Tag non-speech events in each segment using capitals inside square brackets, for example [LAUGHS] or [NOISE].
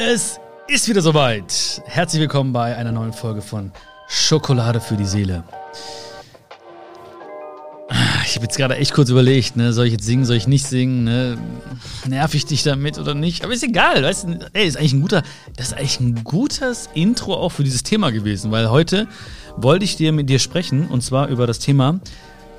Es ist wieder soweit. Herzlich willkommen bei einer neuen Folge von Schokolade für die Seele. Ich habe jetzt gerade echt kurz überlegt, ne, soll ich jetzt singen, soll ich nicht singen, ne? Nerv ich dich damit oder nicht? Aber ist egal, weißt du, ey, ist eigentlich ein guter, das ist eigentlich ein gutes Intro auch für dieses Thema gewesen, weil heute wollte ich dir mit dir sprechen und zwar über das Thema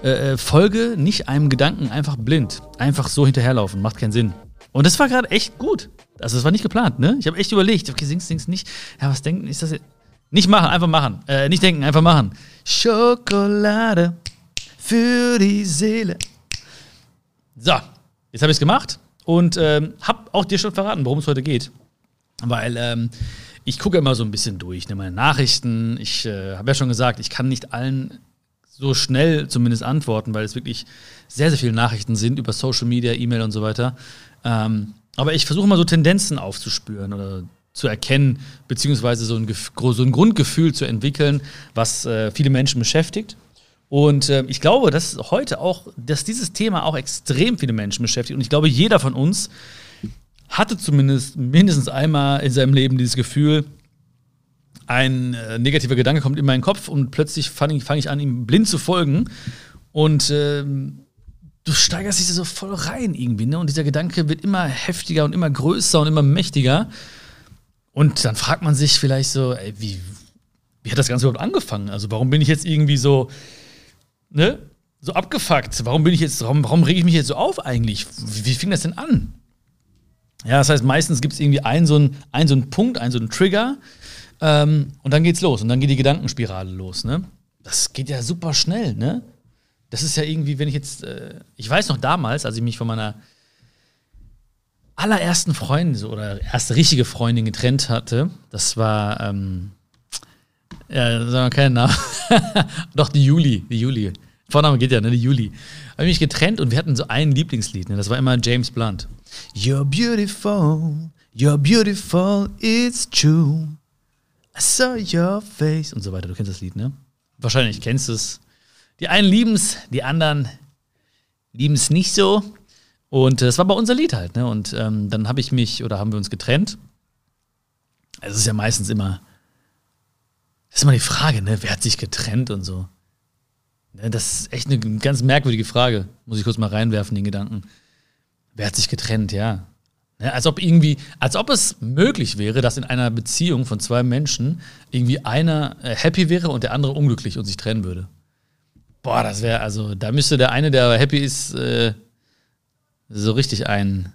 äh, äh Folge nicht einem Gedanken einfach blind, einfach so hinterherlaufen, macht keinen Sinn. Und das war gerade echt gut. Also das war nicht geplant, ne? Ich habe echt überlegt, okay, singst, singst nicht. Ja, was denken, ist das jetzt? Nicht machen, einfach machen. Äh, nicht denken, einfach machen. Schokolade für die Seele. So, jetzt habe ich es gemacht und ähm, habe auch dir schon verraten, worum es heute geht. Weil ähm, ich gucke immer so ein bisschen durch, ne, meine Nachrichten. Ich äh, habe ja schon gesagt, ich kann nicht allen so schnell zumindest antworten, weil es wirklich sehr, sehr viele Nachrichten sind über Social Media, E-Mail und so weiter. Ähm, aber ich versuche mal so Tendenzen aufzuspüren oder zu erkennen, beziehungsweise so ein, so ein Grundgefühl zu entwickeln, was äh, viele Menschen beschäftigt. Und äh, ich glaube, dass heute auch, dass dieses Thema auch extrem viele Menschen beschäftigt. Und ich glaube, jeder von uns hatte zumindest mindestens einmal in seinem Leben dieses Gefühl, ein äh, negativer Gedanke kommt in meinen Kopf und plötzlich fange ich, fang ich an, ihm blind zu folgen. Und ähm, du steigerst dich so voll rein irgendwie, ne? Und dieser Gedanke wird immer heftiger und immer größer und immer mächtiger. Und dann fragt man sich vielleicht so, ey, wie, wie hat das Ganze überhaupt angefangen? Also, warum bin ich jetzt irgendwie so ne, so abgefuckt. Warum bin ich jetzt, warum, warum rege ich mich jetzt so auf eigentlich? Wie, wie fing das denn an? Ja, das heißt, meistens gibt es irgendwie einen so einen, einen so einen Punkt, einen so einen Trigger ähm, und dann geht's los und dann geht die Gedankenspirale los, ne? Das geht ja super schnell, ne? Das ist ja irgendwie, wenn ich jetzt, äh, ich weiß noch damals, als ich mich von meiner allerersten Freundin oder erste richtige Freundin getrennt hatte, das war, ähm, ja, sagen wir keinen Namen. [LAUGHS] Doch, die Juli. Die Juli. Vorname geht ja, ne? Die Juli. Habe mich getrennt und wir hatten so ein Lieblingslied, ne? Das war immer James Blunt. You're beautiful, you're beautiful, it's true. I saw your face. Und so weiter. Du kennst das Lied, ne? Wahrscheinlich kennst du es. Die einen lieben es, die anderen lieben es nicht so. Und das war bei unser Lied halt, ne? Und ähm, dann habe ich mich oder haben wir uns getrennt. Es ist ja meistens immer das ist immer die Frage, ne? Wer hat sich getrennt und so? Ne, das ist echt eine ganz merkwürdige Frage. Muss ich kurz mal reinwerfen, den Gedanken. Wer hat sich getrennt, ja. Ne, als ob irgendwie, als ob es möglich wäre, dass in einer Beziehung von zwei Menschen irgendwie einer äh, happy wäre und der andere unglücklich und sich trennen würde. Boah, das wäre, also, da müsste der eine, der happy ist, äh, so richtig ein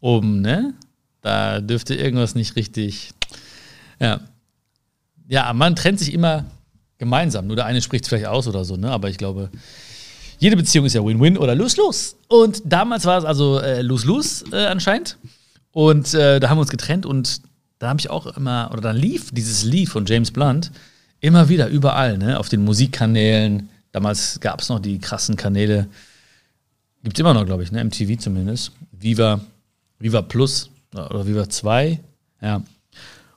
oben, ne? Da dürfte irgendwas nicht richtig. Ja. Ja, man trennt sich immer gemeinsam. Nur der eine spricht es vielleicht aus oder so, ne? Aber ich glaube, jede Beziehung ist ja Win-Win oder Lose-Lose. Und damals war es also äh, Lose-Lose äh, anscheinend. Und äh, da haben wir uns getrennt und da habe ich auch immer, oder dann lief dieses Lied von James Blunt immer wieder überall, ne? Auf den Musikkanälen. Damals gab es noch die krassen Kanäle. Gibt es immer noch, glaube ich, ne? MTV zumindest. Viva, Viva Plus oder Viva 2. Ja.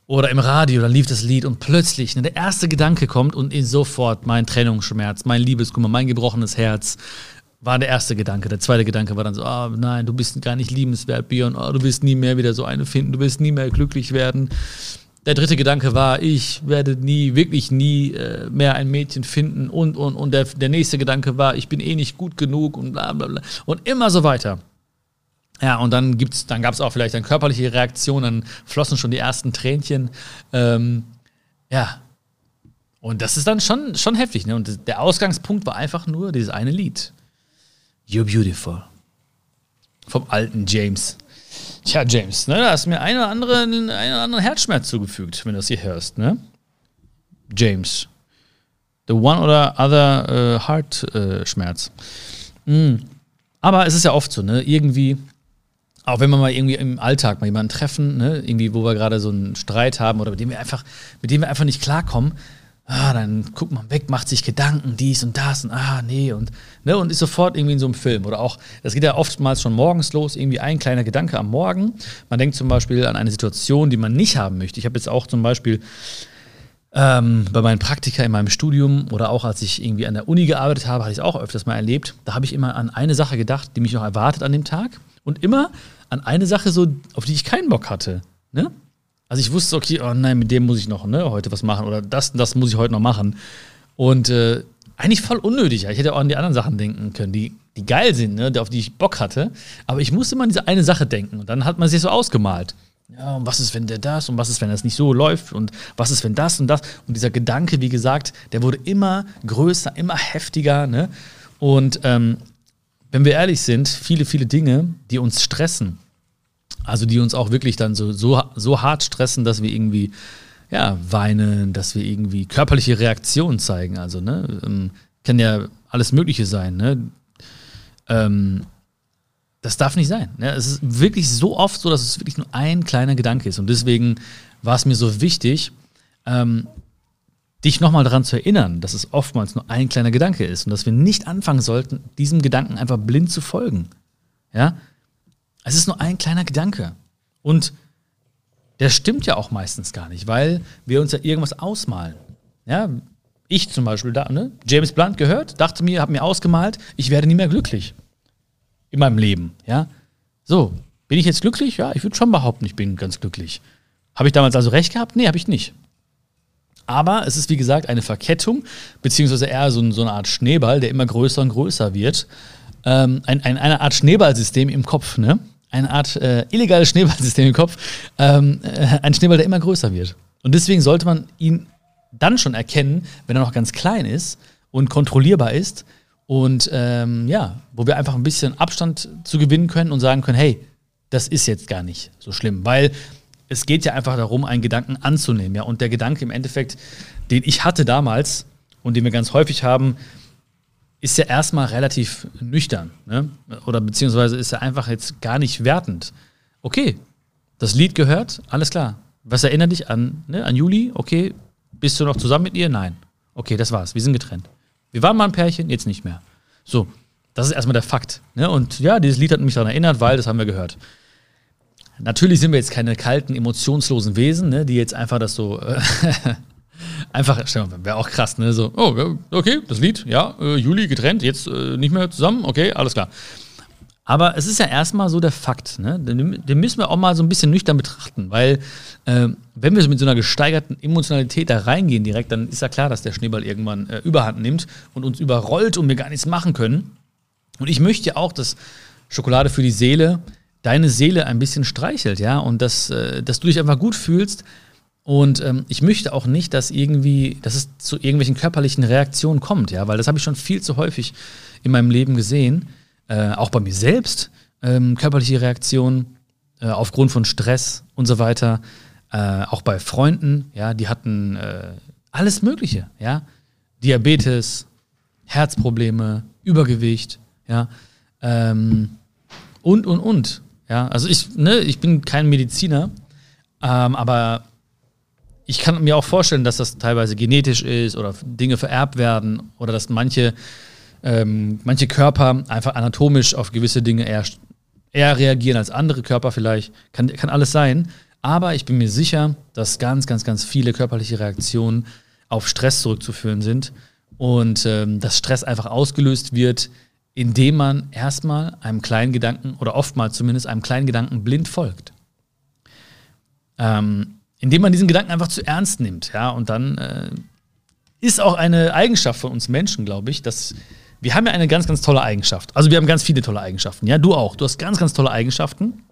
Oder im Radio, da lief das Lied und plötzlich ne, der erste Gedanke kommt und sofort mein Trennungsschmerz, mein Liebeskummer, mein gebrochenes Herz war der erste Gedanke. Der zweite Gedanke war dann so, ah, oh, nein, du bist gar nicht liebenswert, Björn, oh, du wirst nie mehr wieder so eine finden, du wirst nie mehr glücklich werden. Der dritte Gedanke war, ich werde nie, wirklich nie äh, mehr ein Mädchen finden und, und, und der, der nächste Gedanke war, ich bin eh nicht gut genug und bla bla bla. Und immer so weiter. Ja, und dann dann gab es auch vielleicht eine körperliche Reaktion, dann flossen schon die ersten Tränchen. Ähm, ja. Und das ist dann schon, schon heftig, ne? Und der Ausgangspunkt war einfach nur dieses eine Lied. You're Beautiful. Vom alten James. Tja, James, ne, da hast du mir einen oder anderen, einen oder anderen Herzschmerz zugefügt, wenn du das hier hörst, ne? James. The one or other uh, Heart-Schmerz. Uh, mm. Aber es ist ja oft so, ne? Irgendwie auch wenn wir mal irgendwie im Alltag mal jemanden treffen, ne, irgendwie, wo wir gerade so einen Streit haben oder mit dem wir einfach, mit dem wir einfach nicht klarkommen, ah, dann guckt man weg, macht sich Gedanken, dies und das und ah, nee, und, ne, und ist sofort irgendwie in so einem Film. Oder auch, das geht ja oftmals schon morgens los, irgendwie ein kleiner Gedanke am Morgen. Man denkt zum Beispiel an eine Situation, die man nicht haben möchte. Ich habe jetzt auch zum Beispiel ähm, bei meinen Praktika in meinem Studium oder auch als ich irgendwie an der Uni gearbeitet habe, hatte ich es auch öfters mal erlebt. Da habe ich immer an eine Sache gedacht, die mich noch erwartet an dem Tag. Und immer an eine Sache so, auf die ich keinen Bock hatte. Ne? Also ich wusste, okay, oh nein, mit dem muss ich noch ne, heute was machen oder das, das muss ich heute noch machen. Und äh, eigentlich voll unnötig. Ich hätte auch an die anderen Sachen denken können, die, die geil sind, ne, auf die ich Bock hatte. Aber ich musste immer an diese eine Sache denken. Und dann hat man sich so ausgemalt. Ja, und was ist, wenn der das und was ist, wenn das nicht so läuft und was ist, wenn das und das. Und dieser Gedanke, wie gesagt, der wurde immer größer, immer heftiger. Ne? Und ähm, wenn wir ehrlich sind, viele, viele Dinge, die uns stressen, also die uns auch wirklich dann so, so, so hart stressen, dass wir irgendwie ja, weinen, dass wir irgendwie körperliche Reaktionen zeigen. Also, ne, ähm, kann ja alles Mögliche sein, ne? Ähm, das darf nicht sein. Ne? Es ist wirklich so oft so, dass es wirklich nur ein kleiner Gedanke ist. Und deswegen war es mir so wichtig, ähm, dich nochmal daran zu erinnern, dass es oftmals nur ein kleiner Gedanke ist und dass wir nicht anfangen sollten, diesem Gedanken einfach blind zu folgen. Ja? Es ist nur ein kleiner Gedanke. Und der stimmt ja auch meistens gar nicht, weil wir uns ja irgendwas ausmalen. Ja, ich zum Beispiel, da, ne? James Blunt gehört, dachte mir, habe mir ausgemalt, ich werde nie mehr glücklich in meinem Leben. Ja, so bin ich jetzt glücklich? Ja, ich würde schon behaupten, ich bin ganz glücklich. Habe ich damals also recht gehabt? Nee, habe ich nicht. Aber es ist, wie gesagt, eine Verkettung, beziehungsweise eher so, so eine Art Schneeball, der immer größer und größer wird. Ähm, ein, ein, eine Art Schneeballsystem im Kopf, ne? Eine Art äh, illegales Schneeballsystem im Kopf. Ähm, äh, ein Schneeball, der immer größer wird. Und deswegen sollte man ihn dann schon erkennen, wenn er noch ganz klein ist und kontrollierbar ist. Und ähm, ja, wo wir einfach ein bisschen Abstand zu gewinnen können und sagen können, hey, das ist jetzt gar nicht so schlimm. Weil es geht ja einfach darum, einen Gedanken anzunehmen. Ja? Und der Gedanke im Endeffekt, den ich hatte damals und den wir ganz häufig haben, ist ja erstmal relativ nüchtern. Ne? Oder beziehungsweise ist er einfach jetzt gar nicht wertend. Okay, das Lied gehört, alles klar. Was erinnert dich an, ne, an Juli? Okay, bist du noch zusammen mit ihr? Nein. Okay, das war's. Wir sind getrennt. Wir waren mal ein Pärchen, jetzt nicht mehr. So, das ist erstmal der Fakt. Ne? Und ja, dieses Lied hat mich daran erinnert, weil das haben wir gehört. Natürlich sind wir jetzt keine kalten, emotionslosen Wesen, ne, die jetzt einfach das so äh, [LAUGHS] einfach, wäre auch krass, ne? So, oh, okay, das Lied, ja, äh, Juli getrennt, jetzt äh, nicht mehr zusammen, okay, alles klar. Aber es ist ja erstmal so der Fakt, ne? Den, den, müssen wir auch mal so ein bisschen nüchtern betrachten, weil äh, wenn wir so mit so einer gesteigerten Emotionalität da reingehen direkt, dann ist ja klar, dass der Schneeball irgendwann äh, Überhand nimmt und uns überrollt und wir gar nichts machen können. Und ich möchte ja auch, dass Schokolade für die Seele deine Seele ein bisschen streichelt, ja, und dass, äh, dass du dich einfach gut fühlst. Und ähm, ich möchte auch nicht, dass irgendwie, dass es zu irgendwelchen körperlichen Reaktionen kommt, ja, weil das habe ich schon viel zu häufig in meinem Leben gesehen, äh, auch bei mir selbst, ähm, körperliche Reaktionen äh, aufgrund von Stress und so weiter, äh, auch bei Freunden, ja, die hatten äh, alles Mögliche, ja, Diabetes, Herzprobleme, Übergewicht, ja, ähm, und, und, und. Ja, also ich, ne, ich bin kein Mediziner, ähm, aber ich kann mir auch vorstellen, dass das teilweise genetisch ist oder Dinge vererbt werden oder dass manche, ähm, manche Körper einfach anatomisch auf gewisse Dinge eher, eher reagieren als andere Körper vielleicht. Kann, kann alles sein. Aber ich bin mir sicher, dass ganz, ganz, ganz viele körperliche Reaktionen auf Stress zurückzuführen sind und ähm, dass Stress einfach ausgelöst wird, indem man erstmal einem kleinen Gedanken oder oftmals zumindest einem kleinen Gedanken blind folgt. Ähm, indem man diesen Gedanken einfach zu ernst nimmt, ja, und dann äh, ist auch eine Eigenschaft von uns Menschen, glaube ich, dass wir haben ja eine ganz, ganz tolle Eigenschaft. Also wir haben ganz viele tolle Eigenschaften, ja, du auch. Du hast ganz, ganz tolle Eigenschaften.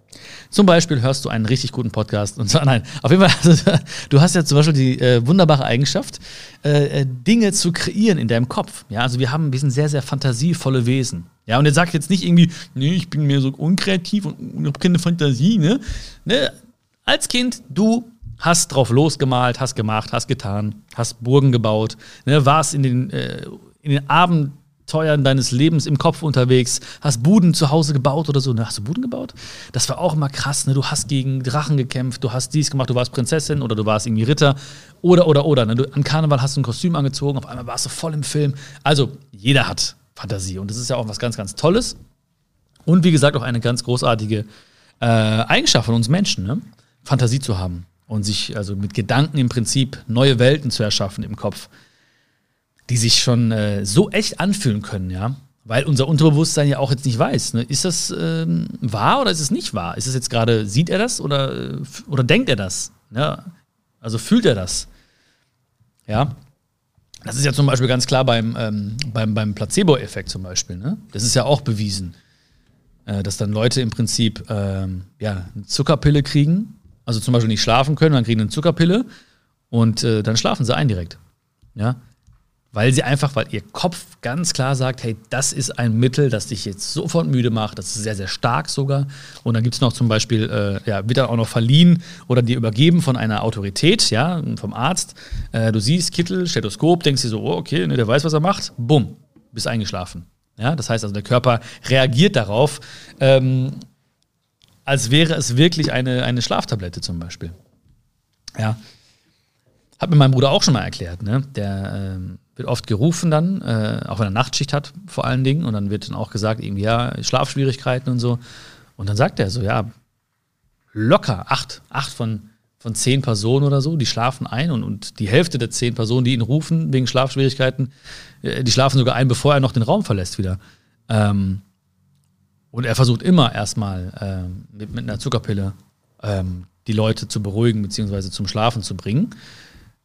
Zum Beispiel hörst du einen richtig guten Podcast und [LAUGHS] so. Nein, auf jeden Fall, also, du hast ja zum Beispiel die äh, wunderbare Eigenschaft, äh, äh, Dinge zu kreieren in deinem Kopf. Ja, also wir haben, wir sind sehr, sehr fantasievolle Wesen. Ja, und er sagt jetzt nicht irgendwie, nee, ich bin mir so unkreativ und habe keine Fantasie, ne? ne? Als Kind, du hast drauf losgemalt, hast gemacht, hast getan, hast Burgen gebaut, ne? warst in den, äh, in den Abend Teuern deines Lebens im Kopf unterwegs, hast Buden zu Hause gebaut oder so. Ne, hast du Buden gebaut? Das war auch immer krass. Ne? Du hast gegen Drachen gekämpft, du hast dies gemacht, du warst Prinzessin oder du warst irgendwie Ritter oder, oder, oder. Ne? Du, an Karneval hast du ein Kostüm angezogen, auf einmal warst du voll im Film. Also, jeder hat Fantasie und das ist ja auch was ganz, ganz Tolles. Und wie gesagt, auch eine ganz großartige äh, Eigenschaft von uns Menschen, ne? Fantasie zu haben und sich also mit Gedanken im Prinzip neue Welten zu erschaffen im Kopf die sich schon äh, so echt anfühlen können, ja. Weil unser Unterbewusstsein ja auch jetzt nicht weiß, ne? ist das ähm, wahr oder ist es nicht wahr? Ist es jetzt gerade, sieht er das oder, oder denkt er das? Ne? Also fühlt er das. Ja. Das ist ja zum Beispiel ganz klar beim, ähm, beim, beim Placebo-Effekt zum Beispiel. Ne? Das ist ja auch bewiesen, äh, dass dann Leute im Prinzip ähm, ja, eine Zuckerpille kriegen, also zum Beispiel nicht schlafen können, dann kriegen eine Zuckerpille und äh, dann schlafen sie ein direkt. Ja? weil sie einfach, weil ihr Kopf ganz klar sagt, hey, das ist ein Mittel, das dich jetzt sofort müde macht, das ist sehr, sehr stark sogar. Und dann gibt es noch zum Beispiel, äh, ja, wird dann auch noch verliehen oder dir übergeben von einer Autorität, ja, vom Arzt. Äh, du siehst Kittel, Stethoskop, denkst dir so, oh, okay, ne, der weiß, was er macht, bumm, bist eingeschlafen. Ja, das heißt also, der Körper reagiert darauf, ähm, als wäre es wirklich eine, eine Schlaftablette zum Beispiel. Ja. Hat mir mein Bruder auch schon mal erklärt, ne? Der ähm, wird oft gerufen dann, äh, auch wenn er Nachtschicht hat vor allen Dingen. Und dann wird dann auch gesagt, irgendwie, ja, Schlafschwierigkeiten und so. Und dann sagt er so, ja, locker acht, acht von, von zehn Personen oder so, die schlafen ein und, und die Hälfte der zehn Personen, die ihn rufen wegen Schlafschwierigkeiten, äh, die schlafen sogar ein, bevor er noch den Raum verlässt wieder. Ähm, und er versucht immer erstmal ähm, mit, mit einer Zuckerpille ähm, die Leute zu beruhigen bzw. zum Schlafen zu bringen.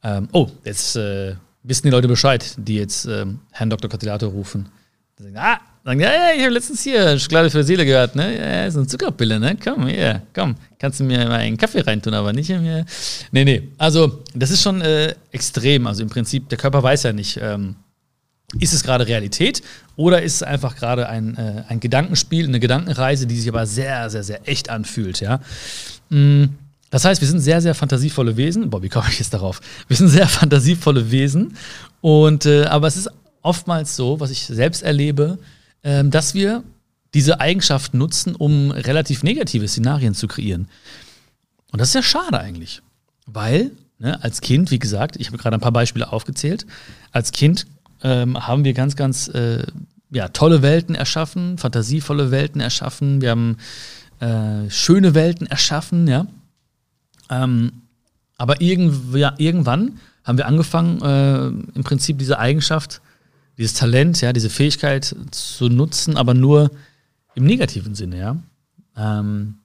Ähm, oh, jetzt äh, wissen die Leute Bescheid, die jetzt ähm, Herrn Dr. Catillato rufen. Sagen, ah, sagen, ja, ja, ich habe letztens hier Schokolade für Seele gehört, ne? Ja, so eine Zuckerpille, ne? Komm, hier, komm, kannst du mir mal einen Kaffee reintun, aber nicht mir. Nee, nee. Also, das ist schon äh, extrem. Also im Prinzip, der Körper weiß ja nicht, ähm, ist es gerade Realität oder ist es einfach gerade ein, äh, ein Gedankenspiel, eine Gedankenreise, die sich aber sehr, sehr, sehr echt anfühlt, ja? Mhm. Das heißt, wir sind sehr, sehr fantasievolle Wesen. Wie komme ich jetzt darauf? Wir sind sehr fantasievolle Wesen. Und, äh, aber es ist oftmals so, was ich selbst erlebe, äh, dass wir diese Eigenschaft nutzen, um relativ negative Szenarien zu kreieren. Und das ist ja schade eigentlich. Weil, ne, als Kind, wie gesagt, ich habe gerade ein paar Beispiele aufgezählt, als Kind ähm, haben wir ganz, ganz äh, ja, tolle Welten erschaffen, fantasievolle Welten erschaffen, wir haben äh, schöne Welten erschaffen, ja. Ähm, aber irgend, ja, irgendwann haben wir angefangen, äh, im Prinzip diese Eigenschaft, dieses Talent, ja, diese Fähigkeit zu nutzen, aber nur im negativen Sinne, ja. Ähm,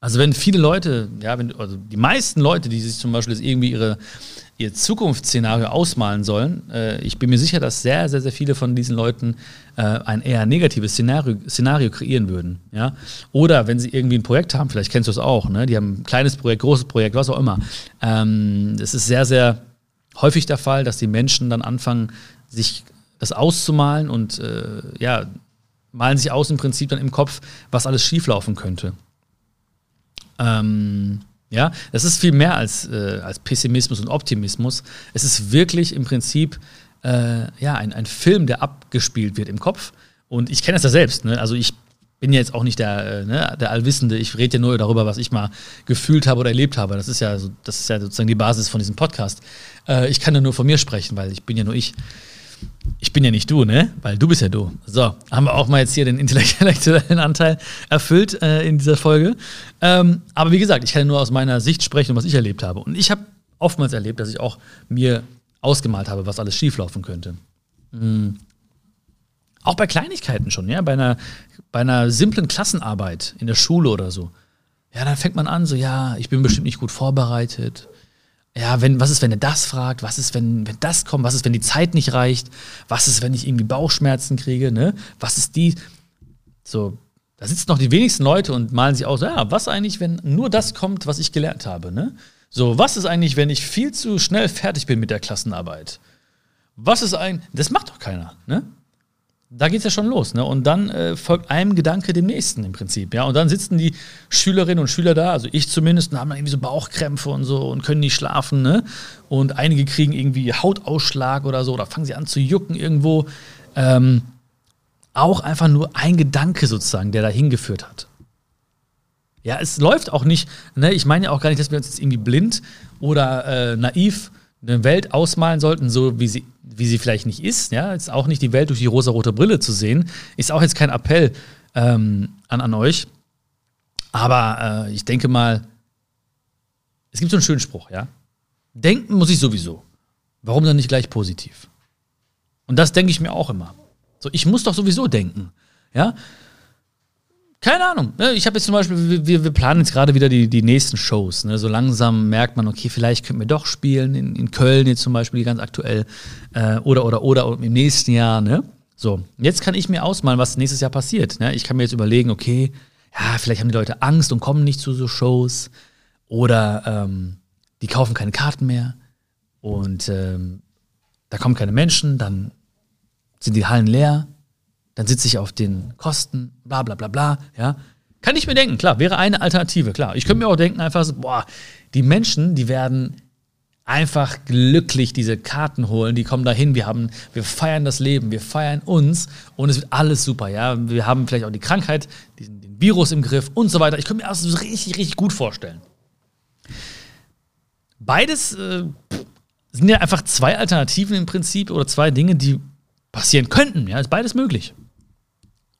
also wenn viele Leute, ja, wenn, also die meisten Leute, die sich zum Beispiel jetzt irgendwie ihre ihr Zukunftsszenario ausmalen sollen. Äh, ich bin mir sicher, dass sehr, sehr, sehr viele von diesen Leuten äh, ein eher negatives Szenario, Szenario kreieren würden. Ja? Oder wenn sie irgendwie ein Projekt haben, vielleicht kennst du es auch, ne? die haben ein kleines Projekt, großes Projekt, was auch immer. Ähm, es ist sehr, sehr häufig der Fall, dass die Menschen dann anfangen, sich das auszumalen und äh, ja, malen sich aus im Prinzip dann im Kopf, was alles schieflaufen könnte. Ähm, ja, das ist viel mehr als, äh, als Pessimismus und Optimismus. Es ist wirklich im Prinzip äh, ja, ein, ein Film, der abgespielt wird im Kopf. Und ich kenne das ja selbst. Ne? Also ich bin jetzt auch nicht der, äh, ne, der Allwissende. Ich rede ja nur darüber, was ich mal gefühlt habe oder erlebt habe. Das ist ja, so, das ist ja sozusagen die Basis von diesem Podcast. Äh, ich kann ja nur von mir sprechen, weil ich bin ja nur ich ich bin ja nicht du, ne? Weil du bist ja du. So, haben wir auch mal jetzt hier den intellektuellen [LAUGHS] Anteil erfüllt äh, in dieser Folge. Ähm, aber wie gesagt, ich kann ja nur aus meiner Sicht sprechen, was ich erlebt habe. Und ich habe oftmals erlebt, dass ich auch mir ausgemalt habe, was alles schieflaufen könnte. Mhm. Auch bei Kleinigkeiten schon, ja, bei einer, bei einer simplen Klassenarbeit in der Schule oder so. Ja, dann fängt man an, so, ja, ich bin bestimmt nicht gut vorbereitet ja, wenn, was ist, wenn er das fragt? Was ist, wenn, wenn das kommt? Was ist, wenn die Zeit nicht reicht? Was ist, wenn ich irgendwie Bauchschmerzen kriege? Ne? Was ist die? So, da sitzen noch die wenigsten Leute und malen sich aus, ja, was eigentlich, wenn nur das kommt, was ich gelernt habe, ne? So, was ist eigentlich, wenn ich viel zu schnell fertig bin mit der Klassenarbeit? Was ist eigentlich, das macht doch keiner, ne? Da geht es ja schon los. Ne? Und dann äh, folgt einem Gedanke dem nächsten im Prinzip. Ja? Und dann sitzen die Schülerinnen und Schüler da, also ich zumindest, und haben dann irgendwie so Bauchkrämpfe und so und können nicht schlafen. Ne? Und einige kriegen irgendwie Hautausschlag oder so, oder fangen sie an zu jucken irgendwo. Ähm, auch einfach nur ein Gedanke sozusagen, der da hingeführt hat. Ja, es läuft auch nicht, ne? ich meine ja auch gar nicht, dass wir uns jetzt irgendwie blind oder äh, naiv eine Welt ausmalen sollten, so wie sie wie sie vielleicht nicht ist, ja, ist auch nicht die Welt durch die rosa-rote Brille zu sehen, ist auch jetzt kein Appell ähm, an, an euch. Aber äh, ich denke mal, es gibt so einen schönen Spruch, ja. Denken muss ich sowieso. Warum dann nicht gleich positiv? Und das denke ich mir auch immer. So, ich muss doch sowieso denken, ja. Keine Ahnung. Ne? Ich habe jetzt zum Beispiel, wir, wir planen jetzt gerade wieder die, die nächsten Shows. Ne? So langsam merkt man, okay, vielleicht könnten wir doch spielen, in, in Köln jetzt zum Beispiel, ganz aktuell. Äh, oder, oder, oder im nächsten Jahr. Ne? So, jetzt kann ich mir ausmalen, was nächstes Jahr passiert. Ne? Ich kann mir jetzt überlegen, okay, ja, vielleicht haben die Leute Angst und kommen nicht zu so Shows. Oder ähm, die kaufen keine Karten mehr. Und ähm, da kommen keine Menschen, dann sind die Hallen leer dann sitze ich auf den Kosten, bla bla bla bla, ja. Kann ich mir denken, klar, wäre eine Alternative, klar. Ich könnte mir auch denken, einfach so, boah, die Menschen, die werden einfach glücklich diese Karten holen, die kommen dahin, wir haben, wir feiern das Leben, wir feiern uns und es wird alles super, ja. Wir haben vielleicht auch die Krankheit, diesen, den Virus im Griff und so weiter. Ich könnte mir das richtig, richtig gut vorstellen. Beides äh, sind ja einfach zwei Alternativen im Prinzip oder zwei Dinge, die passieren könnten, ja, ist beides möglich.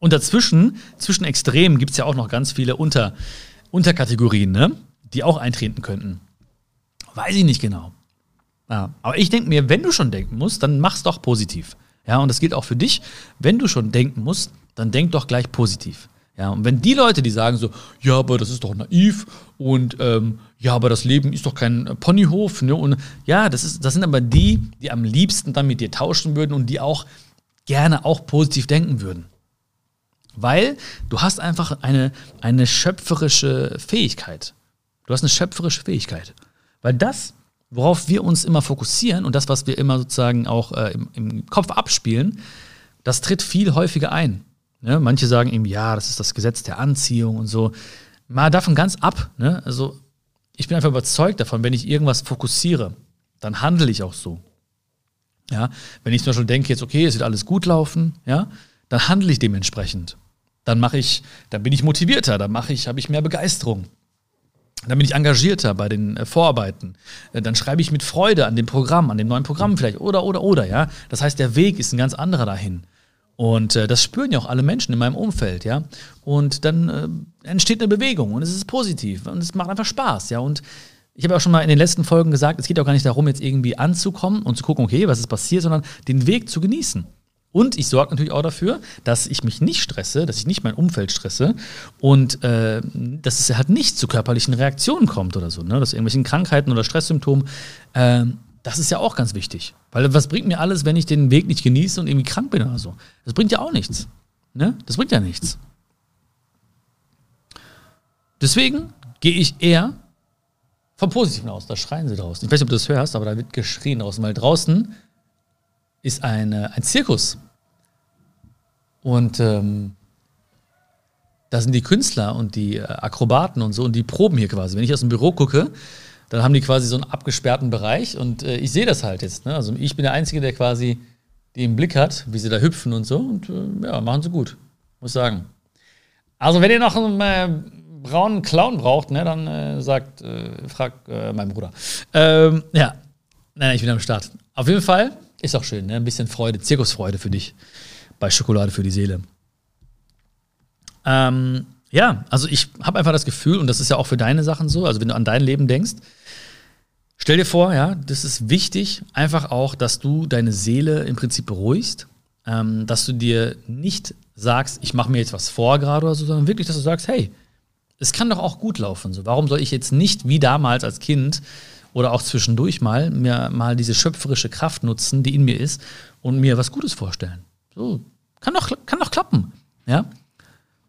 Und dazwischen, zwischen Extremen, gibt es ja auch noch ganz viele Unter, Unterkategorien, ne? die auch eintreten könnten. Weiß ich nicht genau. Ja, aber ich denke mir, wenn du schon denken musst, dann mach's doch positiv. Ja, und das gilt auch für dich. Wenn du schon denken musst, dann denk doch gleich positiv. Ja, und wenn die Leute, die sagen so, ja, aber das ist doch naiv und ähm, ja, aber das Leben ist doch kein Ponyhof, ne? Und ja, das, ist, das sind aber die, die am liebsten dann mit dir tauschen würden und die auch gerne auch positiv denken würden. Weil du hast einfach eine, eine schöpferische Fähigkeit. Du hast eine schöpferische Fähigkeit. Weil das, worauf wir uns immer fokussieren und das, was wir immer sozusagen auch äh, im, im, Kopf abspielen, das tritt viel häufiger ein. Ne? Manche sagen eben, ja, das ist das Gesetz der Anziehung und so. Mal davon ganz ab. Ne? Also ich bin einfach überzeugt davon, wenn ich irgendwas fokussiere, dann handle ich auch so. Ja, wenn ich zum Beispiel denke, jetzt, okay, es wird alles gut laufen, ja, dann handle ich dementsprechend. Dann mache ich, dann bin ich motivierter, dann mache ich, habe ich mehr Begeisterung. Dann bin ich engagierter bei den äh, Vorarbeiten. Äh, dann schreibe ich mit Freude an dem Programm, an dem neuen Programm vielleicht. Oder, oder, oder, ja. Das heißt, der Weg ist ein ganz anderer dahin. Und äh, das spüren ja auch alle Menschen in meinem Umfeld, ja. Und dann äh, entsteht eine Bewegung und es ist positiv und es macht einfach Spaß, ja. Und ich habe auch schon mal in den letzten Folgen gesagt, es geht auch gar nicht darum, jetzt irgendwie anzukommen und zu gucken, okay, was ist passiert, sondern den Weg zu genießen. Und ich sorge natürlich auch dafür, dass ich mich nicht stresse, dass ich nicht mein Umfeld stresse und äh, dass es halt nicht zu körperlichen Reaktionen kommt oder so, ne? dass irgendwelchen Krankheiten oder Stresssymptomen. Äh, das ist ja auch ganz wichtig. Weil was bringt mir alles, wenn ich den Weg nicht genieße und irgendwie krank bin oder so? Das bringt ja auch nichts. Ne? Das bringt ja nichts. Deswegen gehe ich eher vom Positiven aus. Da schreien sie draußen. Ich weiß nicht, ob du das hörst, aber da wird geschrien draußen, weil draußen ist eine, ein Zirkus. Und ähm, da sind die Künstler und die äh, Akrobaten und so und die proben hier quasi. Wenn ich aus dem Büro gucke, dann haben die quasi so einen abgesperrten Bereich und äh, ich sehe das halt jetzt. Ne? Also ich bin der Einzige, der quasi im Blick hat, wie sie da hüpfen und so. Und äh, ja, machen sie gut, muss sagen. Also wenn ihr noch einen äh, braunen Clown braucht, ne, dann äh, sagt, äh, fragt mein Bruder. Ähm, ja, nein, ich bin am Start. Auf jeden Fall ist auch schön, ne? Ein bisschen Freude, Zirkusfreude für dich bei Schokolade für die Seele. Ähm, ja, also ich habe einfach das Gefühl, und das ist ja auch für deine Sachen so, also wenn du an dein Leben denkst, stell dir vor, ja, das ist wichtig, einfach auch, dass du deine Seele im Prinzip beruhigst, ähm, dass du dir nicht sagst, ich mache mir jetzt was vor gerade oder so, sondern wirklich, dass du sagst, hey, es kann doch auch gut laufen. So, warum soll ich jetzt nicht wie damals als Kind oder auch zwischendurch mal mir mal diese schöpferische Kraft nutzen, die in mir ist und mir was Gutes vorstellen. So kann doch kann doch klappen, ja.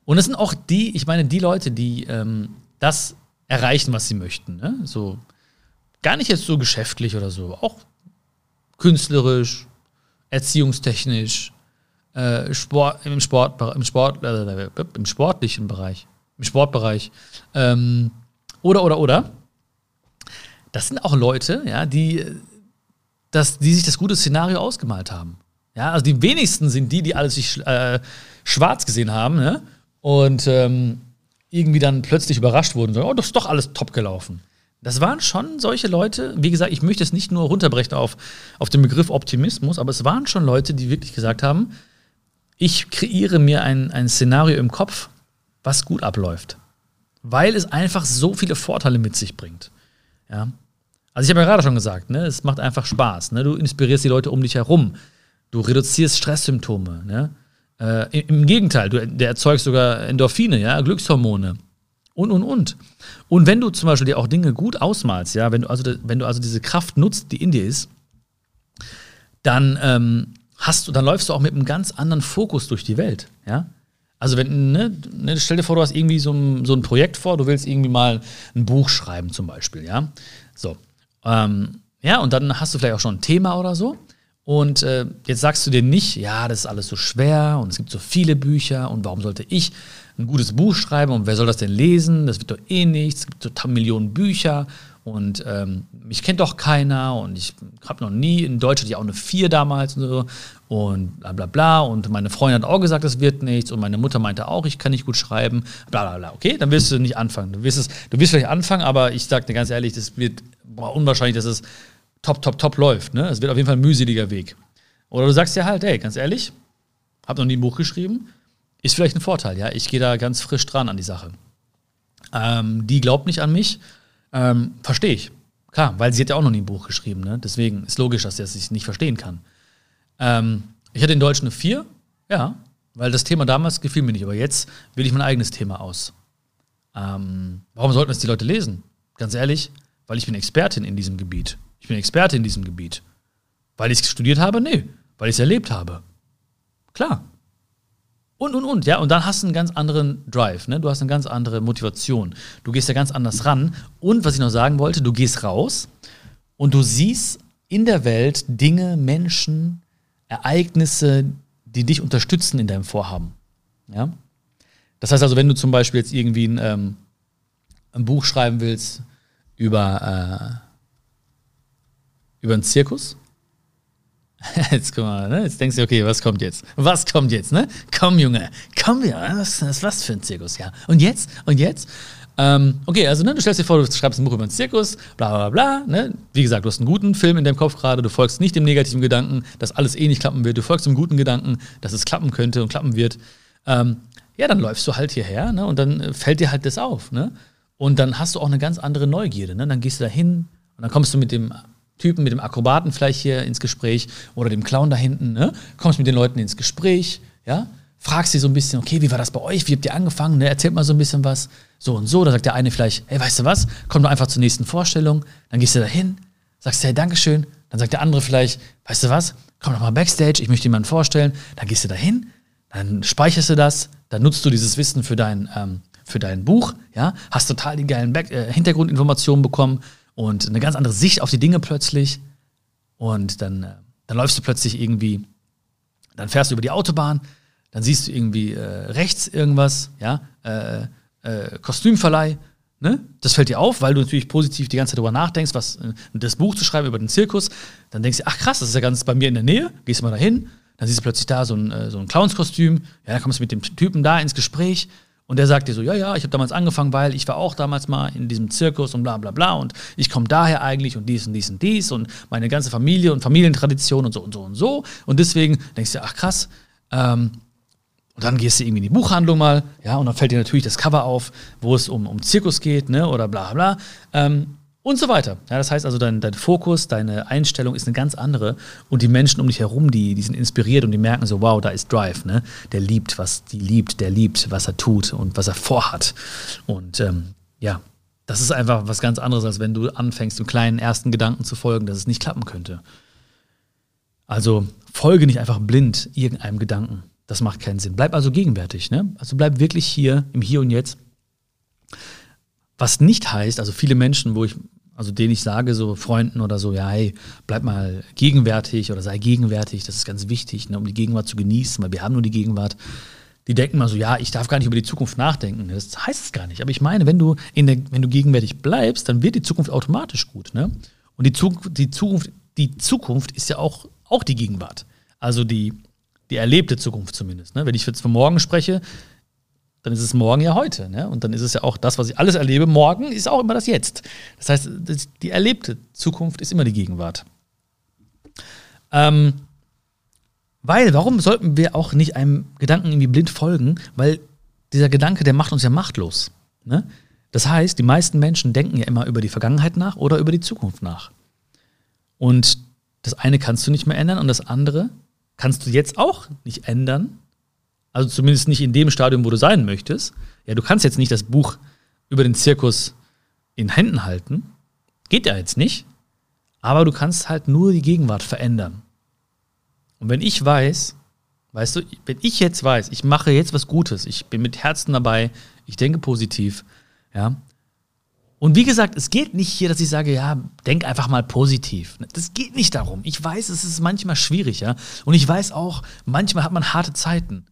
Und es sind auch die, ich meine, die Leute, die ähm, das erreichen, was sie möchten. Ne? So gar nicht jetzt so geschäftlich oder so, auch künstlerisch, erziehungstechnisch, äh, Sport, im Sport, im Sport, äh, im sportlichen Bereich, im Sportbereich ähm, oder oder oder das sind auch Leute, ja, die, das, die sich das gute Szenario ausgemalt haben. Ja, also die wenigsten sind die, die alles sich äh, schwarz gesehen haben, ne? Und ähm, irgendwie dann plötzlich überrascht wurden, so, oh, das ist doch alles top gelaufen. Das waren schon solche Leute, wie gesagt, ich möchte es nicht nur runterbrechen auf, auf den Begriff Optimismus, aber es waren schon Leute, die wirklich gesagt haben, ich kreiere mir ein, ein Szenario im Kopf, was gut abläuft. Weil es einfach so viele Vorteile mit sich bringt. Ja. Also ich habe ja gerade schon gesagt, ne, es macht einfach Spaß. Ne? Du inspirierst die Leute um dich herum. Du reduzierst Stresssymptome. Ne? Äh, Im Gegenteil, du, der erzeugt sogar Endorphine, ja, Glückshormone. Und, und, und. Und wenn du zum Beispiel dir auch Dinge gut ausmalst, ja, wenn du also, wenn du also diese Kraft nutzt, die in dir ist, dann ähm, hast du, dann läufst du auch mit einem ganz anderen Fokus durch die Welt, ja. Also wenn, ne, ne, stell dir vor, du hast irgendwie so ein, so ein Projekt vor, du willst irgendwie mal ein Buch schreiben zum Beispiel, ja. So. Ähm, ja, und dann hast du vielleicht auch schon ein Thema oder so. Und äh, jetzt sagst du dir nicht, ja, das ist alles so schwer und es gibt so viele Bücher und warum sollte ich ein gutes Buch schreiben und wer soll das denn lesen? Das wird doch eh nichts. Es gibt total Millionen Bücher und ähm, mich kennt doch keiner und ich habe noch nie, in Deutsch hatte ich auch eine Vier damals und so und bla bla bla und meine Freundin hat auch gesagt, das wird nichts und meine Mutter meinte auch, ich kann nicht gut schreiben, bla bla bla. Okay, dann wirst du nicht anfangen. Du wirst, es, du wirst vielleicht anfangen, aber ich sage dir ganz ehrlich, das wird boah, unwahrscheinlich, dass es top, top, top läuft. Ne? Es wird auf jeden Fall ein mühseliger Weg. Oder du sagst dir halt, hey, ganz ehrlich, hab noch nie ein Buch geschrieben, ist vielleicht ein Vorteil, ja. Ich gehe da ganz frisch dran an die Sache. Ähm, die glaubt nicht an mich, ähm, verstehe ich. Klar, weil sie hat ja auch noch nie ein Buch geschrieben, ne? Deswegen ist logisch, dass sie es nicht verstehen kann. Ähm, ich hatte in Deutsch eine 4, ja, weil das Thema damals gefiel mir nicht, aber jetzt wähle ich mein eigenes Thema aus. Ähm, warum sollten es die Leute lesen? Ganz ehrlich, weil ich bin Expertin in diesem Gebiet. Ich bin Experte in diesem Gebiet. Weil ich es studiert habe? Nee, weil ich es erlebt habe. Klar. Und, und, und, ja. Und dann hast du einen ganz anderen Drive, ne? Du hast eine ganz andere Motivation. Du gehst ja ganz anders ran. Und was ich noch sagen wollte, du gehst raus und du siehst in der Welt Dinge, Menschen, Ereignisse, die dich unterstützen in deinem Vorhaben. Ja? Das heißt also, wenn du zum Beispiel jetzt irgendwie ein, ähm, ein Buch schreiben willst über äh, über einen Zirkus. [LAUGHS] Jetzt guck mal, ne? Jetzt denkst du, okay, was kommt jetzt? Was kommt jetzt, ne? Komm, Junge, komm ja, was, was, was für ein Zirkus, ja. Und jetzt? Und jetzt? Ähm, okay, also ne, du stellst dir vor, du schreibst ein Buch über einen Zirkus, bla bla bla. Ne? Wie gesagt, du hast einen guten Film in deinem Kopf gerade, du folgst nicht dem negativen Gedanken, dass alles eh nicht klappen wird, du folgst dem guten Gedanken, dass es klappen könnte und klappen wird. Ähm, ja, dann läufst du halt hierher ne? und dann äh, fällt dir halt das auf. Ne? Und dann hast du auch eine ganz andere Neugierde. Ne? Dann gehst du da hin und dann kommst du mit dem Typen, mit dem Akrobaten vielleicht hier ins Gespräch oder dem Clown da hinten, ne? kommst mit den Leuten ins Gespräch, ja, fragst sie so ein bisschen, okay, wie war das bei euch, wie habt ihr angefangen, ne? erzählt mal so ein bisschen was, so und so, da sagt der eine vielleicht, hey, weißt du was, komm doch einfach zur nächsten Vorstellung, dann gehst du da hin, sagst, hey, Dankeschön, dann sagt der andere vielleicht, weißt du was, komm doch mal Backstage, ich möchte jemanden vorstellen, dann gehst du da hin, dann speicherst du das, dann nutzt du dieses Wissen für dein, ähm, für dein Buch, ja, hast total die geilen Back äh, Hintergrundinformationen bekommen, und eine ganz andere Sicht auf die Dinge plötzlich. Und dann, äh, dann läufst du plötzlich irgendwie, dann fährst du über die Autobahn, dann siehst du irgendwie äh, rechts irgendwas, ja, äh, äh, Kostümverleih, ne? Das fällt dir auf, weil du natürlich positiv die ganze Zeit darüber nachdenkst, was äh, das Buch zu schreiben über den Zirkus. Dann denkst du, ach krass, das ist ja ganz bei mir in der Nähe, gehst du mal dahin, dann siehst du plötzlich da so ein, äh, so ein Clownskostüm, ja, dann kommst du mit dem Typen da ins Gespräch und der sagt dir so, ja, ja, ich habe damals angefangen, weil ich war auch damals mal in diesem Zirkus und bla bla bla und ich komme daher eigentlich und dies und dies und dies und meine ganze Familie und Familientradition und so und so und so. Und deswegen denkst du, ach krass, ähm, und dann gehst du irgendwie in die Buchhandlung mal, ja, und dann fällt dir natürlich das Cover auf, wo es um, um Zirkus geht, ne, oder bla bla. Ähm, und so weiter. Ja, das heißt also, dein, dein Fokus, deine Einstellung ist eine ganz andere und die Menschen um dich herum, die, die sind inspiriert und die merken so, wow, da ist Drive, ne? Der liebt, was die liebt, der liebt, was er tut und was er vorhat. Und ähm, ja, das ist einfach was ganz anderes, als wenn du anfängst, dem kleinen ersten Gedanken zu folgen, dass es nicht klappen könnte. Also folge nicht einfach blind irgendeinem Gedanken. Das macht keinen Sinn. Bleib also gegenwärtig, ne? Also bleib wirklich hier, im Hier und Jetzt was nicht heißt, also viele Menschen, wo ich, also denen ich sage, so Freunden oder so, ja, hey, bleib mal gegenwärtig oder sei gegenwärtig, das ist ganz wichtig, ne, um die Gegenwart zu genießen, weil wir haben nur die Gegenwart. Die denken mal so, ja, ich darf gar nicht über die Zukunft nachdenken. Das heißt es gar nicht. Aber ich meine, wenn du, in der, wenn du gegenwärtig bleibst, dann wird die Zukunft automatisch gut. Ne? Und die, Zukunft, die, Zukunft, die Zukunft ist ja auch, auch die Gegenwart. Also die, die erlebte Zukunft zumindest. Ne? Wenn ich jetzt von morgen spreche, dann ist es morgen ja heute. Ne? Und dann ist es ja auch das, was ich alles erlebe. Morgen ist auch immer das Jetzt. Das heißt, die erlebte Zukunft ist immer die Gegenwart. Ähm, weil, warum sollten wir auch nicht einem Gedanken irgendwie blind folgen? Weil dieser Gedanke, der macht uns ja machtlos. Ne? Das heißt, die meisten Menschen denken ja immer über die Vergangenheit nach oder über die Zukunft nach. Und das eine kannst du nicht mehr ändern und das andere kannst du jetzt auch nicht ändern, Also zumindest nicht in dem Stadium, wo du sein möchtest. Ja, du kannst jetzt nicht das Buch über den Zirkus in Händen halten. Geht ja jetzt nicht. Aber du kannst halt nur die Gegenwart verändern. Und wenn ich weiß, weißt du, wenn ich jetzt weiß, ich mache jetzt was Gutes, ich bin mit Herzen dabei, ich denke positiv, ja. Und wie gesagt, es geht nicht hier, dass ich sage, ja, denk einfach mal positiv. Das geht nicht darum. Ich weiß, es ist manchmal schwierig, ja. Und ich weiß auch, manchmal hat man harte Zeiten.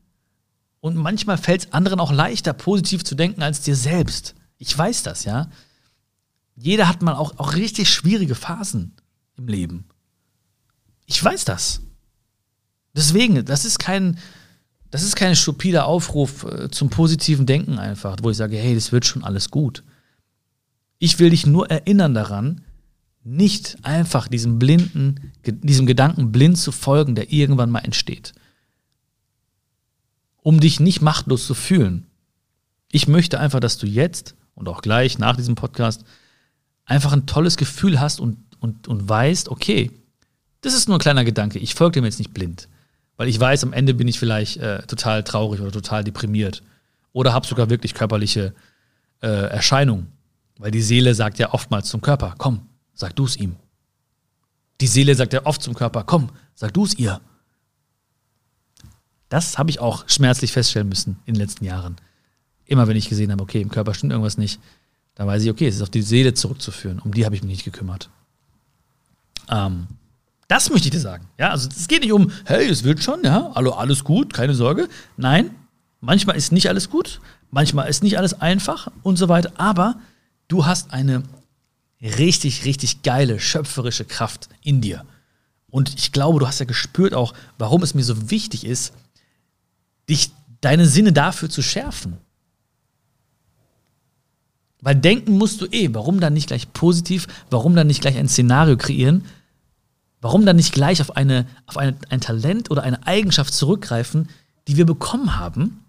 Und manchmal fällt es anderen auch leichter, positiv zu denken als dir selbst. Ich weiß das, ja. Jeder hat mal auch, auch richtig schwierige Phasen im Leben. Ich weiß das. Deswegen, das ist kein, das ist kein stupider Aufruf äh, zum positiven Denken einfach, wo ich sage, hey, das wird schon alles gut. Ich will dich nur erinnern daran, nicht einfach diesem blinden, diesem Gedanken blind zu folgen, der irgendwann mal entsteht. Um dich nicht machtlos zu fühlen. Ich möchte einfach, dass du jetzt und auch gleich nach diesem Podcast einfach ein tolles Gefühl hast und, und, und weißt, okay, das ist nur ein kleiner Gedanke, ich folge dem jetzt nicht blind. Weil ich weiß, am Ende bin ich vielleicht äh, total traurig oder total deprimiert. Oder habe sogar wirklich körperliche äh, Erscheinungen. Weil die Seele sagt ja oftmals zum Körper, komm, sag du es ihm. Die Seele sagt ja oft zum Körper, komm, sag du es ihr. Das habe ich auch schmerzlich feststellen müssen in den letzten Jahren. Immer wenn ich gesehen habe, okay, im Körper stimmt irgendwas nicht, dann weiß ich, okay, es ist auf die Seele zurückzuführen. Um die habe ich mich nicht gekümmert. Ähm, das möchte ich dir sagen. Ja, also es geht nicht um, hey, es wird schon, ja, hallo, alles gut, keine Sorge. Nein, manchmal ist nicht alles gut, manchmal ist nicht alles einfach und so weiter, aber du hast eine richtig, richtig geile, schöpferische Kraft in dir. Und ich glaube, du hast ja gespürt auch, warum es mir so wichtig ist, dich, deine Sinne dafür zu schärfen. Weil denken musst du eh, warum dann nicht gleich positiv, warum dann nicht gleich ein Szenario kreieren, Warum dann nicht gleich auf, eine, auf eine, ein Talent oder eine Eigenschaft zurückgreifen, die wir bekommen haben?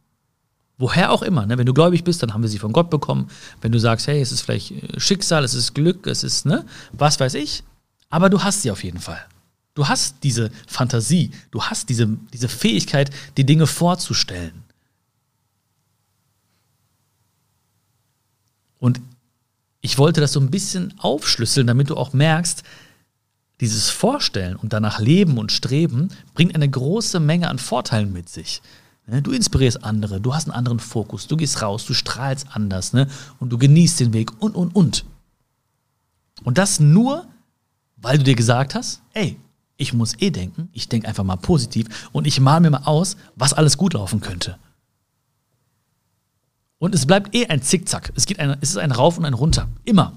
Woher auch immer. Ne? Wenn du gläubig bist, dann haben wir sie von Gott bekommen. Wenn du sagst, hey, es ist vielleicht äh, Schicksal, es ist Glück, es ist, ne, was weiß ich. Aber du hast sie auf jeden Fall. Du hast diese Fantasie, du hast diese, diese Fähigkeit, die Dinge vorzustellen. Und ich wollte das so ein bisschen aufschlüsseln, damit du auch merkst, dieses Vorstellen und danach Leben und Streben bringt eine große Menge an Vorteilen mit sich. Ne, du inspirierst andere, du hast einen anderen Fokus, du gehst raus, du strahlst anders ne? und du genießt den Weg und, und, und. Und das nur, weil du dir gesagt hast, ey, ich muss eh denken, ich denke einfach mal positiv und ich mal mir mal aus, was alles gut laufen könnte. Und es bleibt eh ein Zickzack. Es, geht ein, es ist ein Rauf und ein Runter. Immer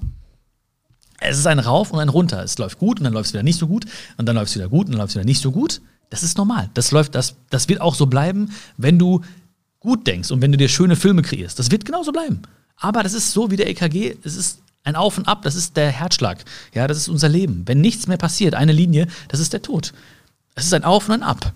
es ist ein Rauf und ein Runter. Es läuft gut und dann läuft es wieder nicht so gut und dann läuft es wieder gut und dann läuft es wieder nicht so gut. Das ist normal. Das läuft, das, das wird auch so bleiben, wenn du gut denkst und wenn du dir schöne Filme kreierst. Das wird genauso bleiben. Aber das ist so wie der EKG, es ist ein Auf und Ab, das ist der Herzschlag. Ja, das ist unser Leben. Wenn nichts mehr passiert, eine Linie, das ist der Tod. Es ist ein Auf und ein Ab.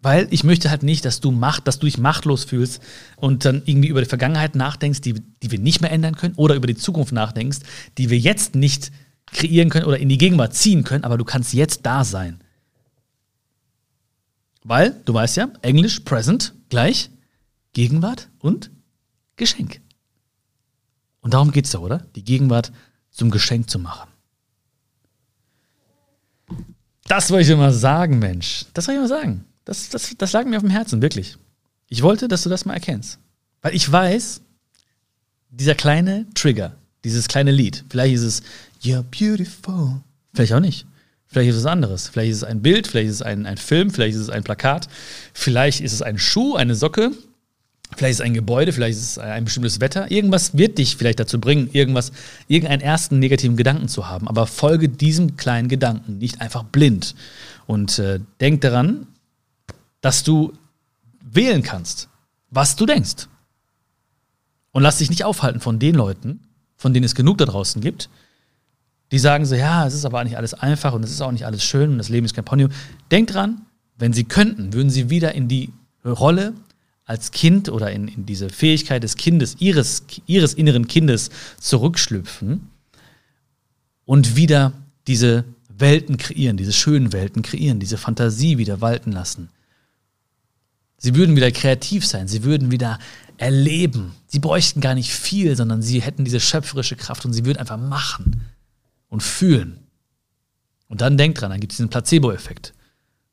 Weil ich möchte halt nicht, dass du macht, dass du dich machtlos fühlst und dann irgendwie über die Vergangenheit nachdenkst, die, die wir nicht mehr ändern können, oder über die Zukunft nachdenkst, die wir jetzt nicht kreieren können oder in die Gegenwart ziehen können, aber du kannst jetzt da sein. Weil, du weißt ja, Englisch, present, gleich, Gegenwart und Geschenk. Und darum geht es ja, oder? Die Gegenwart zum Geschenk zu machen. Das wollte ich immer sagen, Mensch. Das wollte ich immer sagen. Das, das, das lag mir auf dem Herzen, wirklich. Ich wollte, dass du das mal erkennst. Weil ich weiß, dieser kleine Trigger, dieses kleine Lied, vielleicht ist es You're beautiful, vielleicht auch nicht. Vielleicht ist es anderes. Vielleicht ist es ein Bild, vielleicht ist es ein, ein Film, vielleicht ist es ein Plakat, vielleicht ist es ein Schuh, eine Socke, vielleicht ist es ein Gebäude, vielleicht ist es ein bestimmtes Wetter. Irgendwas wird dich vielleicht dazu bringen, irgendwas, irgendeinen ersten negativen Gedanken zu haben. Aber folge diesem kleinen Gedanken, nicht einfach blind. Und äh, denk daran, dass du wählen kannst, was du denkst. Und lass dich nicht aufhalten von den Leuten, von denen es genug da draußen gibt, die sagen so, ja, es ist aber nicht alles einfach und es ist auch nicht alles schön und das Leben ist kein Pony. Denk dran, wenn sie könnten, würden sie wieder in die Rolle als Kind oder in, in diese Fähigkeit des Kindes, ihres, ihres inneren Kindes zurückschlüpfen und wieder diese Welten kreieren, diese schönen Welten kreieren, diese Fantasie wieder walten lassen Sie würden wieder kreativ sein, sie würden wieder erleben. Sie bräuchten gar nicht viel, sondern sie hätten diese schöpferische Kraft und sie würden einfach machen und fühlen. Und dann denk dran, dann gibt es diesen Placebo-Effekt.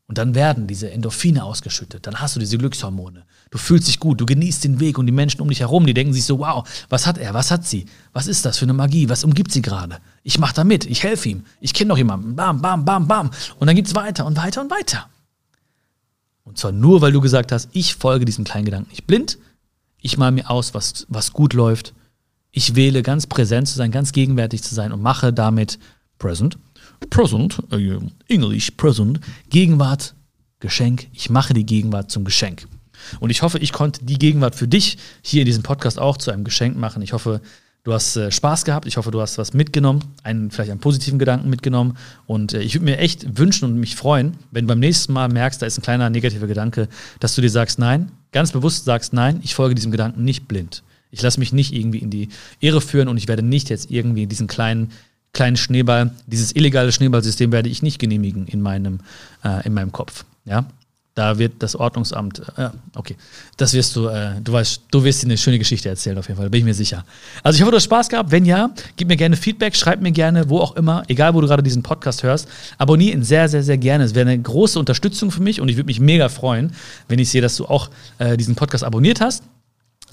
Und dann werden diese Endorphine ausgeschüttet. Dann hast du diese Glückshormone. Du fühlst dich gut, du genießt den Weg und die Menschen um dich herum, die denken sich so, wow, was hat er, was hat sie? Was ist das für eine Magie? Was umgibt sie gerade? Ich mache da mit, ich helfe ihm. Ich kenne doch jemanden. Bam, bam, bam, bam. Und dann geht es weiter und weiter und weiter. Und zwar nur, weil du gesagt hast, ich folge diesem kleinen Gedanken nicht blind. Ich male mir aus, was, was gut läuft. Ich wähle ganz präsent zu sein, ganz gegenwärtig zu sein und mache damit present Present, äh, English Present, Gegenwart, Geschenk. Ich mache die Gegenwart zum Geschenk. Und ich hoffe, ich konnte die Gegenwart für dich hier in diesem Podcast auch zu einem Geschenk machen. Ich hoffe, du hast äh, Spaß gehabt. Ich hoffe, du hast was mitgenommen, einen, vielleicht einen positiven Gedanken mitgenommen. Und äh, ich würde mir echt wünschen und mich freuen, wenn du beim nächsten Mal merkst, da ist ein kleiner negativer Gedanke, dass du dir sagst, nein, ganz bewusst sagst, nein, ich folge diesem Gedanken nicht blind. Ich lasse mich nicht irgendwie in die Irre führen und ich werde nicht jetzt irgendwie diesen kleinen kleinen Schneeball, dieses illegale Schneeballsystem werde ich nicht genehmigen in meinem, äh, in meinem Kopf. Ja? Da wird das Ordnungsamt, äh, okay, das wirst du, äh, du weißt, du wirst dir eine schöne Geschichte erzählen auf jeden Fall, bin ich mir sicher. Also ich hoffe, du hast Spaß gehabt. Wenn ja, gib mir gerne Feedback, schreib mir gerne, wo auch immer, egal wo du gerade diesen Podcast hörst, abonniere ihn sehr, sehr, sehr gerne. Es wäre eine große Unterstützung für mich und ich würde mich mega freuen, wenn ich sehe, dass du auch äh, diesen Podcast abonniert hast.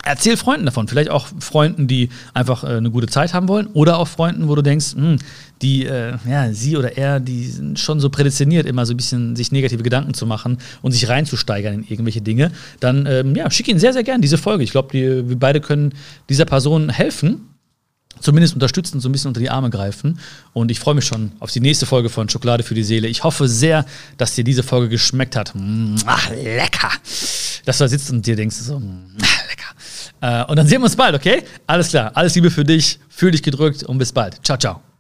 Erzähl Freunden davon, vielleicht auch Freunden, die einfach äh, eine gute Zeit haben wollen, oder auch Freunden, wo du denkst, mh, hm, die, äh, ja, sie oder er, die sind schon so prädestiniert, immer so ein bisschen sich negative Gedanken zu machen und sich reinzusteigern in irgendwelche Dinge, dann ähm, ja, schick ihnen sehr, sehr gern diese Folge. Ich glaube, wir beide können dieser Person helfen, zumindest unterstützen, so ein bisschen unter die Arme greifen. Und ich freue mich schon auf die nächste Folge von Schokolade für die Seele. Ich hoffe sehr, dass dir diese Folge geschmeckt hat. Ach, lecker. Dass du da sitzt und dir denkst, so. Äh, und dann sehen wir uns bald, okay? Alles klar. Alles Liebe für dich. Fühl dich gedrückt und bis bald. Ciao, ciao.